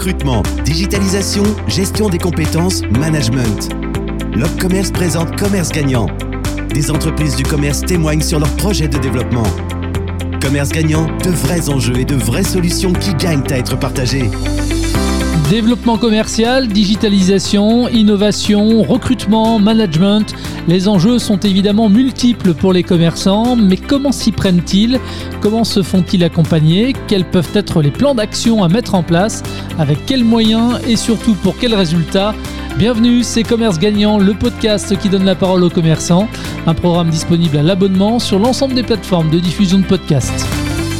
recrutement, digitalisation, gestion des compétences, management. Commerce présente Commerce Gagnant. Des entreprises du commerce témoignent sur leurs projets de développement. Commerce Gagnant, de vrais enjeux et de vraies solutions qui gagnent à être partagées. Développement commercial, digitalisation, innovation, recrutement, management. Les enjeux sont évidemment multiples pour les commerçants, mais comment s'y prennent-ils? Comment se font-ils accompagner? Quels peuvent être les plans d'action à mettre en place? Avec quels moyens et surtout pour quels résultats? Bienvenue, c'est Commerce Gagnant, le podcast qui donne la parole aux commerçants. Un programme disponible à l'abonnement sur l'ensemble des plateformes de diffusion de podcasts.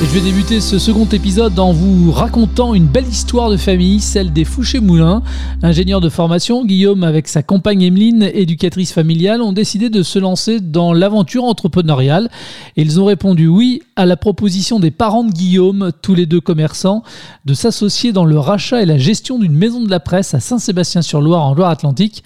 Je vais débuter ce second épisode en vous racontant une belle histoire de famille, celle des Fouché-Moulin. Ingénieur de formation, Guillaume avec sa compagne Emeline, éducatrice familiale, ont décidé de se lancer dans l'aventure entrepreneuriale. Ils ont répondu oui à la proposition des parents de Guillaume, tous les deux commerçants, de s'associer dans le rachat et la gestion d'une maison de la presse à Saint-Sébastien-sur-Loire en Loire-Atlantique.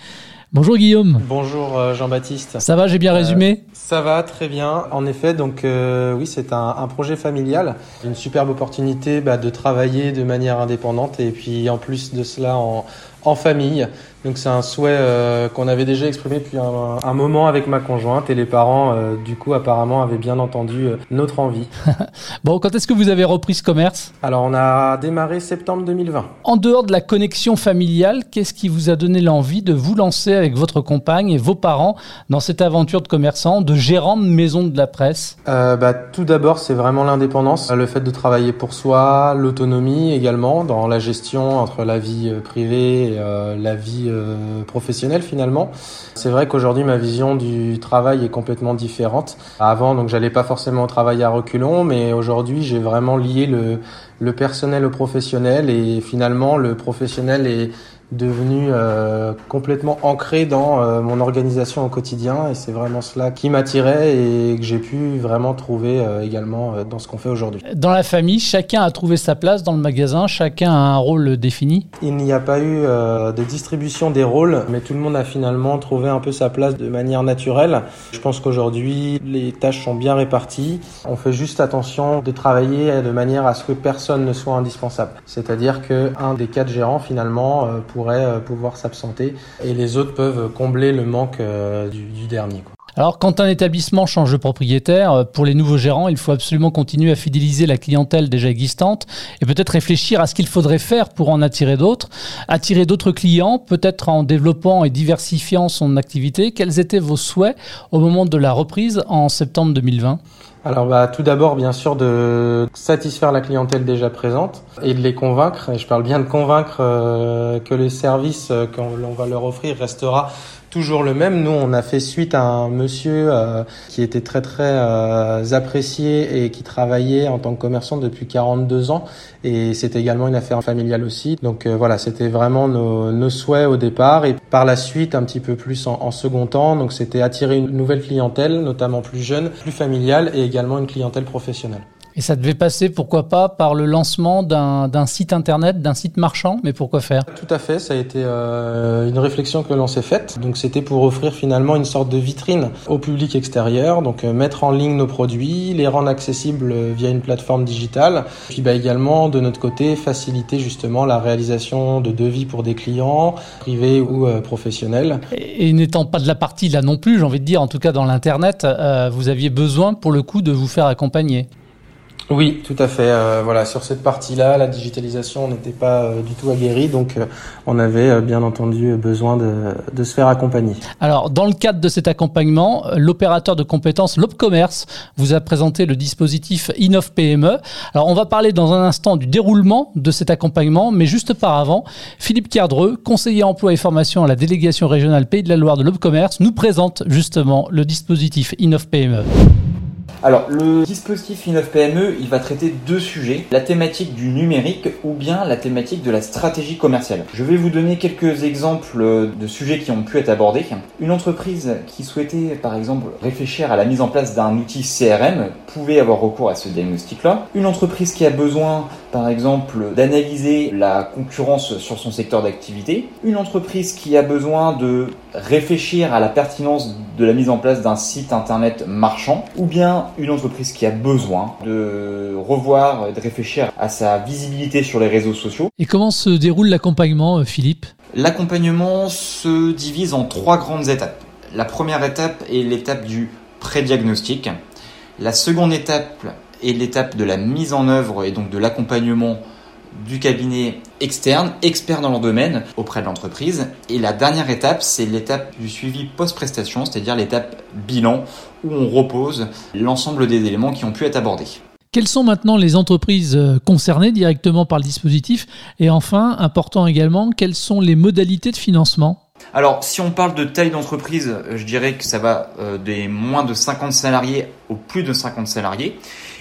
Bonjour Guillaume. Bonjour euh, Jean-Baptiste. Ça va, j'ai bien résumé euh, Ça va, très bien. En effet, donc euh, oui, c'est un, un, projet familial, une superbe opportunité bah, de travailler de manière indépendante et puis en plus de cela en, en famille. Donc c'est un souhait euh, qu'on avait déjà exprimé depuis un, un, moment avec ma conjointe et les parents, euh, du coup, apparemment, avaient bien entendu euh, notre envie. bon, quand est-ce que vous avez repris ce commerce? Alors on a démarré septembre 2020. En dehors de la connexion familiale, qu'est-ce qui vous a donné l'envie de vous lancer avec votre compagne et vos parents dans cette aventure de commerçant, de gérant de maison de la presse? Bah, Tout d'abord, c'est vraiment l'indépendance, le fait de travailler pour soi, l'autonomie également dans la gestion entre la vie privée et la vie euh, professionnelle finalement. C'est vrai qu'aujourd'hui ma vision du travail est complètement différente. Avant donc j'allais pas forcément travailler à reculons, mais aujourd'hui j'ai vraiment lié le, le personnel au professionnel et finalement le professionnel est devenu euh, complètement ancré dans euh, mon organisation au quotidien et c'est vraiment cela qui m'attirait et que j'ai pu vraiment trouver euh, également dans ce qu'on fait aujourd'hui. Dans la famille, chacun a trouvé sa place dans le magasin, chacun a un rôle défini Il n'y a pas eu de distribution des rôles, mais tout le monde a finalement trouvé un peu sa place de manière naturelle. Je pense qu'aujourd'hui, les tâches sont bien réparties. On fait juste attention de travailler de manière à ce que personne ne soit indispensable. C'est-à-dire qu'un des quatre gérants finalement pour euh, pouvoir s'absenter et les autres peuvent combler le manque euh, du, dernier. Alors, quand un établissement change de propriétaire, euh, pour les nouveaux gérants, il faut absolument continuer à fidéliser la clientèle déjà existante et peut-être réfléchir à ce qu'il faudrait faire pour en attirer d'autres, attirer d'autres clients, peut-être en développant et diversifiant son activité. Quels étaient vos souhaits au moment de la reprise en septembre 2020 alors bah, tout d'abord bien sûr de satisfaire la clientèle déjà présente et de les convaincre, et je parle bien de convaincre euh, que le service euh, qu'on va leur offrir restera toujours le même. Nous, on a fait suite à un monsieur euh, qui était très très euh, apprécié et qui travaillait en tant que commerçant depuis 42 ans. Et c'était également une affaire familiale aussi. Donc euh, voilà, c'était vraiment nos, souhaits au départ. Et par la suite, un petit peu plus en, en second temps. Donc c'était attirer une nouvelle clientèle, notamment plus jeune, plus familiale et également une clientèle professionnelle. Et ça devait passer, pourquoi pas, par le lancement d'un site internet, d'un site marchand, mais pourquoi faire? Tout à fait, ça a été euh, une réflexion que l'on s'est faite. Donc c'était pour offrir finalement une sorte de vitrine au public extérieur, donc euh, mettre en ligne nos produits, les rendre accessibles via une plateforme digitale, puis bah, également de notre côté faciliter justement la réalisation de devis pour des clients privés ou euh, professionnels. Et, n'étant pas de la partie là non plus, j'ai envie de dire, en tout cas dans l'internet, euh, vous aviez besoin pour le coup de vous faire accompagner. Oui, tout à fait. Euh, voilà, sur cette partie-là, la digitalisation n'était pas euh, du tout aguerrie, donc euh, on avait bien entendu besoin de, de, se faire accompagner. Alors, dans le cadre de cet accompagnement, l'opérateur de compétences Lobcommerce vous a présenté le dispositif Innov PME. Alors, on va parler dans un instant du déroulement de cet accompagnement, mais juste par avant, Philippe Cardreux, conseiller emploi et formation à la délégation régionale Pays de la Loire de Lobcommerce, nous présente justement le dispositif Innov PME. Alors, le dispositif Innov PME, il va traiter deux sujets, la thématique du numérique ou bien la thématique de la stratégie commerciale. Je vais vous donner quelques exemples de sujets qui ont pu être abordés. Une entreprise qui souhaitait, par exemple, réfléchir à la mise en place d'un outil CRM pouvait avoir recours à ce diagnostic-là. Une entreprise qui a besoin par exemple d'analyser la concurrence sur son secteur d'activité, une entreprise qui a besoin de réfléchir à la pertinence de la mise en place d'un site internet marchand, ou bien une entreprise qui a besoin de revoir, de réfléchir à sa visibilité sur les réseaux sociaux. Et comment se déroule l'accompagnement, euh, Philippe? L'accompagnement se divise en trois grandes étapes. La première étape est l'étape du pré-diagnostic. La seconde étape est l'étape de la mise en œuvre et donc de l'accompagnement du cabinet externe, expert dans leur domaine, auprès de l'entreprise. Et la dernière étape, c'est l'étape du suivi post-prestation, c'est-à-dire l'étape bilan, où on repose l'ensemble des éléments qui ont pu être abordés. Quelles sont maintenant les entreprises euh, concernées directement par le dispositif? Et enfin, important également, quelles sont les modalités de financement? Alors, si on parle de taille d'entreprise, je dirais que ça va euh, des moins de 50 salariés au plus de 50 salariés.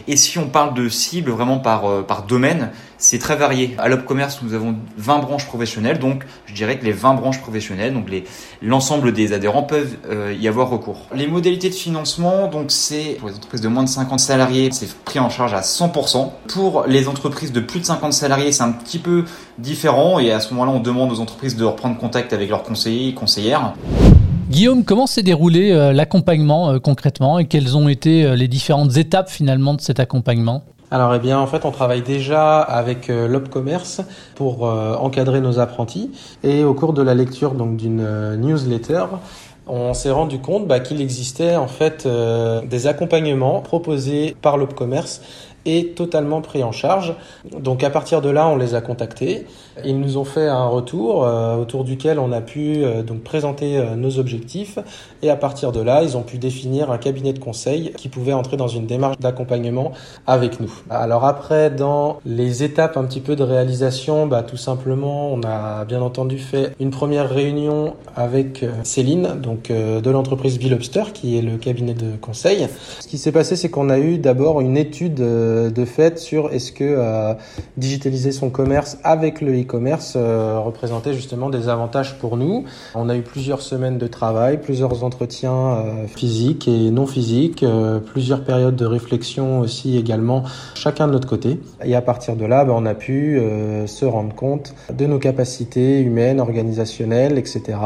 Et si on parle de cible vraiment par, euh, par domaine, c'est très varié. À l'Opcommerce, nous avons 20 branches professionnelles, donc je dirais que les 20 branches professionnelles, donc l'ensemble des adhérents peuvent euh, y avoir recours. Les modalités de financement, donc c'est pour les entreprises de moins de 50 salariés, c'est pris en charge à 100%. Pour les entreprises de plus de 50 salariés, c'est un petit peu différent et à ce moment-là, on demande aux entreprises de reprendre contact avec leurs conseillers et conseillères. Guillaume, comment s'est déroulé euh, l'accompagnement euh, concrètement et quelles ont été euh, les différentes étapes finalement de cet accompagnement? Alors, eh bien, en fait, on travaille déjà avec l'Opcommerce pour encadrer nos apprentis. Et au cours de la lecture d'une newsletter, on s'est rendu compte bah, qu'il existait en fait des accompagnements proposés par l'Opcommerce et totalement pris en charge. Donc à partir de là, on les a contactés. Ils nous ont fait un retour euh, autour duquel on a pu euh, donc présenter euh, nos objectifs et à partir de là, ils ont pu définir un cabinet de conseil qui pouvait entrer dans une démarche d'accompagnement avec nous. Alors après, dans les étapes un petit peu de réalisation, bah, tout simplement, on a bien entendu fait une première réunion avec Céline, donc de l'entreprise Bill qui est le cabinet de conseil. Ce qui s'est passé, c'est qu'on a eu d'abord une étude de fait sur est-ce que euh, digitaliser son commerce avec le e-commerce euh, représentait justement des avantages pour nous. On a eu plusieurs semaines de travail, plusieurs entretiens euh, physiques et non physiques, plusieurs périodes de réflexion aussi également, chacun de notre côté. Et à partir de là, ben, on a pu se rendre compte de nos capacités humaines, organisationnelles, etc.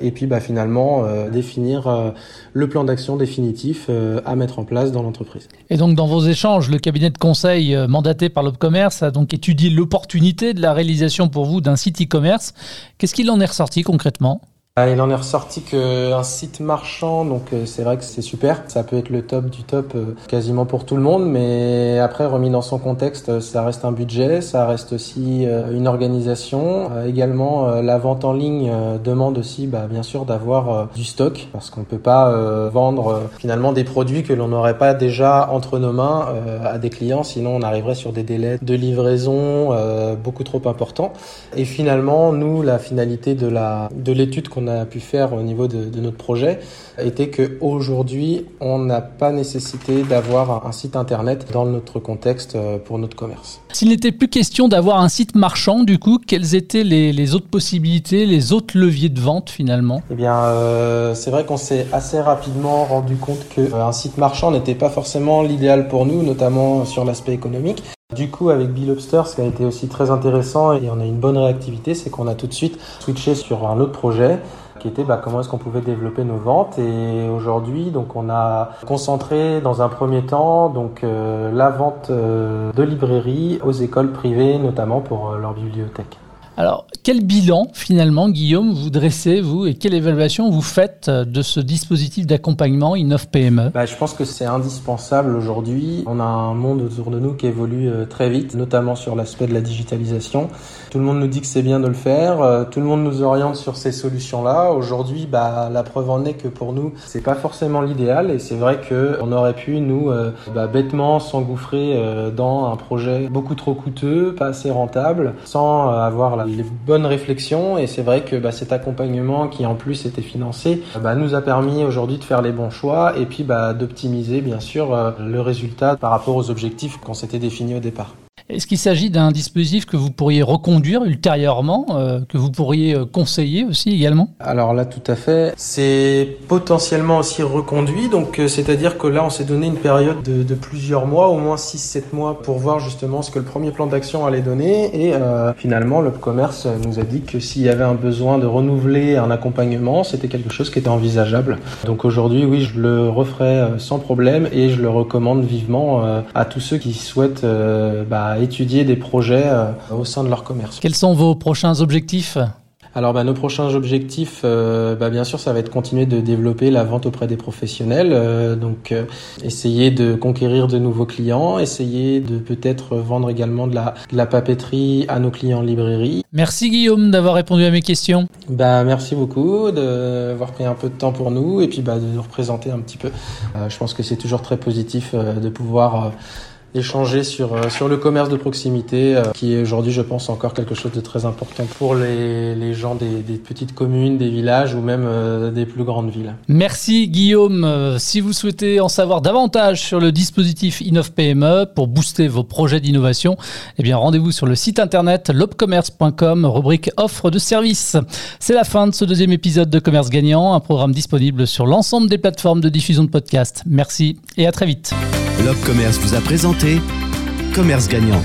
Et puis bah, finalement définir le plan d'action définitif à mettre en place dans l'entreprise. Et donc dans vos échanges, le cabinet de conseil euh, mandaté par l'Opcommerce a donc étudié l'opportunité de la réalisation pour vous d'un site e-commerce. Qu'est-ce qu'il en est ressorti concrètement? Il en est ressorti qu'un site marchand, donc euh, c'est vrai que c'est super. Ça peut être le top du top euh, quasiment pour tout le monde, mais après remis dans son contexte, euh, ça reste un budget, ça reste aussi une organisation. Également, la vente en ligne demande aussi, bah, bien sûr, d'avoir du stock parce qu'on peut pas vendre finalement des produits que l'on n'aurait pas déjà entre nos mains à des clients, sinon on arriverait sur des délais de livraison beaucoup trop importants. Et finalement, nous, la finalité de la de l'étude qu'on a pu faire au niveau de, notre projet était que aujourd'hui, on n'a pas nécessité d'avoir un site internet dans notre contexte euh, pour notre commerce. S'il n'était plus question d'avoir un site marchand, du coup, quelles étaient les, autres possibilités, les autres leviers de vente finalement? Eh bien, euh, c'est vrai qu'on s'est assez rapidement rendu compte qu'un euh, site marchand n'était pas forcément l'idéal pour nous, notamment sur l'aspect économique. Du coup, avec Bill Lobster, ce qui a été aussi très intéressant et on a une bonne réactivité, c'est qu'on a tout de suite switché sur un autre projet qui était bah, comment est-ce qu'on pouvait développer nos ventes. Et aujourd'hui, donc on a concentré dans un premier temps donc euh, la vente euh, de librairies aux écoles privées, notamment pour euh, leur bibliothèque. Alors, quel bilan finalement, Guillaume, vous dressez, vous, et quelle évaluation vous faites euh, de ce dispositif d'accompagnement Innov PME bah, Je pense que c'est indispensable aujourd'hui. On a un monde autour de nous qui évolue euh, très vite, notamment sur l'aspect de la digitalisation. Tout le monde nous dit que c'est bien de le faire, euh, tout le monde nous oriente sur ces solutions-là. Aujourd'hui, bah, la preuve en est que pour nous, c'est pas forcément l'idéal, et c'est vrai qu'on aurait pu nous bah, bêtement s'engouffrer dans un projet beaucoup trop coûteux, pas assez rentable, sans avoir les bonnes réflexions et c'est vrai que bah, cet accompagnement qui en plus était financé bah, nous a permis aujourd'hui de faire les bons choix et puis bah, d'optimiser bien sûr euh, le résultat par rapport aux objectifs qu'on s'était définis au départ. Est-ce qu'il s'agit d'un dispositif que vous pourriez reconduire ultérieurement, euh, que vous pourriez euh, conseiller aussi également? Alors là, tout à fait. C'est potentiellement aussi reconduit. Donc, euh, c'est-à-dire que là, on s'est donné une période de, plusieurs mois, au moins 6-7 mois, pour voir justement ce que le premier plan d'action allait donner. Et finalement, le commerce nous a dit que s'il y avait un besoin de renouveler un accompagnement, c'était quelque chose qui était envisageable. Donc aujourd'hui, oui, je le referai sans problème et je le recommande vivement à tous ceux qui souhaitent bah, étudier des projets au sein de leur commerce. Quels sont vos prochains objectifs? Alors bah, nos prochains objectifs, euh, bah, bien sûr, ça va être continuer de développer la vente auprès des professionnels, euh, donc euh, essayer de conquérir de nouveaux clients, essayer de peut-être vendre également de la, de la papeterie à nos clients en librairie. Merci Guillaume d'avoir répondu à mes questions. Bah merci beaucoup d'avoir pris un peu de temps pour nous et puis bah, de nous représenter un petit peu. je pense que c'est toujours très positif de pouvoir échanger sur, euh, sur le commerce de proximité, euh, qui est aujourd'hui, je pense, encore quelque chose de très important pour les, les gens des, petites communes, des villages ou même euh, des plus grandes villes. Merci Guillaume. Si vous souhaitez en savoir davantage sur le dispositif Innov PME pour booster vos projets d'innovation, eh bien rendez-vous sur le site internet lobcommerce.com, rubrique offre de services. C'est la fin de ce deuxième épisode de Commerce Gagnant, un programme disponible sur l'ensemble des plateformes de diffusion de podcasts. Merci et à très vite. Commerce vous a présenté Commerce Gagnant.